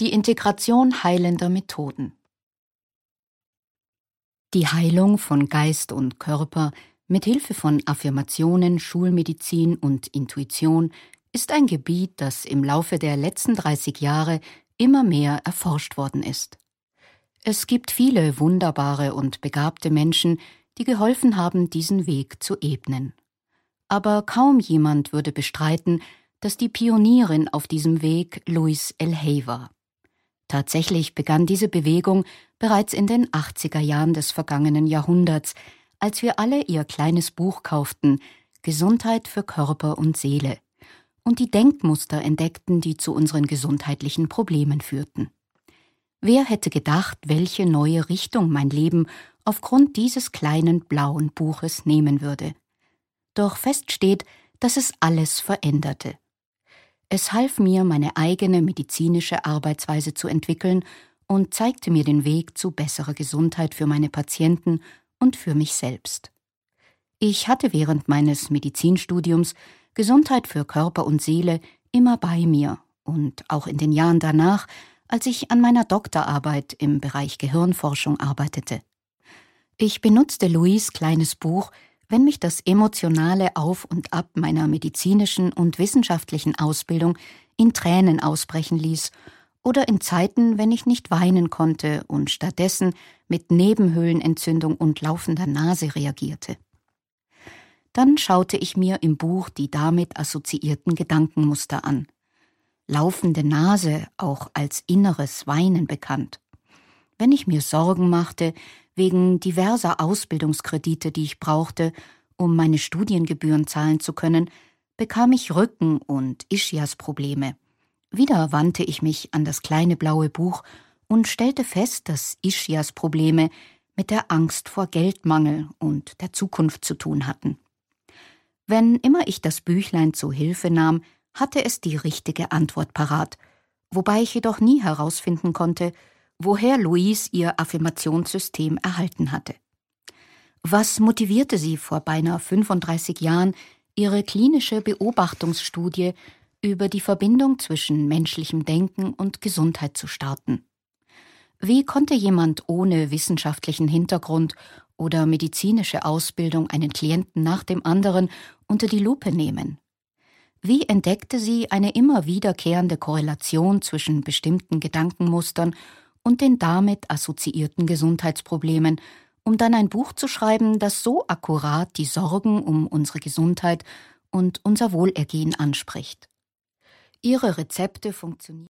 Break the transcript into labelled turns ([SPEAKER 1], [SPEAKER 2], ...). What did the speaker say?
[SPEAKER 1] Die Integration heilender Methoden. Die Heilung von Geist und Körper mit Hilfe von Affirmationen, Schulmedizin und Intuition ist ein Gebiet, das im Laufe der letzten 30 Jahre immer mehr erforscht worden ist. Es gibt viele wunderbare und begabte Menschen, die geholfen haben, diesen Weg zu ebnen. Aber kaum jemand würde bestreiten, dass die Pionierin auf diesem Weg Louise L. Hay war. Tatsächlich begann diese Bewegung bereits in den 80er Jahren des vergangenen Jahrhunderts, als wir alle ihr kleines Buch kauften Gesundheit für Körper und Seele und die Denkmuster entdeckten, die zu unseren gesundheitlichen Problemen führten. Wer hätte gedacht, welche neue Richtung mein Leben aufgrund dieses kleinen blauen Buches nehmen würde? Doch fest steht, dass es alles veränderte. Es half mir, meine eigene medizinische Arbeitsweise zu entwickeln und zeigte mir den Weg zu besserer Gesundheit für meine Patienten und für mich selbst. Ich hatte während meines Medizinstudiums Gesundheit für Körper und Seele immer bei mir und auch in den Jahren danach, als ich an meiner Doktorarbeit im Bereich Gehirnforschung arbeitete. Ich benutzte Louis kleines Buch wenn mich das emotionale Auf und Ab meiner medizinischen und wissenschaftlichen Ausbildung in Tränen ausbrechen ließ oder in Zeiten, wenn ich nicht weinen konnte und stattdessen mit Nebenhöhlenentzündung und laufender Nase reagierte. Dann schaute ich mir im Buch die damit assoziierten Gedankenmuster an. Laufende Nase, auch als inneres Weinen bekannt. Wenn ich mir Sorgen machte, wegen diverser Ausbildungskredite, die ich brauchte, um meine Studiengebühren zahlen zu können, bekam ich Rücken- und Ischias-Probleme. Wieder wandte ich mich an das kleine blaue Buch und stellte fest, dass Ischias Probleme mit der Angst vor Geldmangel und der Zukunft zu tun hatten. Wenn immer ich das Büchlein zu Hilfe nahm, hatte es die richtige Antwort parat, wobei ich jedoch nie herausfinden konnte, woher Louise ihr Affirmationssystem erhalten hatte. Was motivierte sie vor beinahe 35 Jahren, ihre klinische Beobachtungsstudie über die Verbindung zwischen menschlichem Denken und Gesundheit zu starten? Wie konnte jemand ohne wissenschaftlichen Hintergrund oder medizinische Ausbildung einen Klienten nach dem anderen unter die Lupe nehmen? Wie entdeckte sie eine immer wiederkehrende Korrelation zwischen bestimmten Gedankenmustern und den damit assoziierten Gesundheitsproblemen, um dann ein Buch zu schreiben, das so akkurat die Sorgen um unsere Gesundheit und unser Wohlergehen anspricht. Ihre Rezepte funktionieren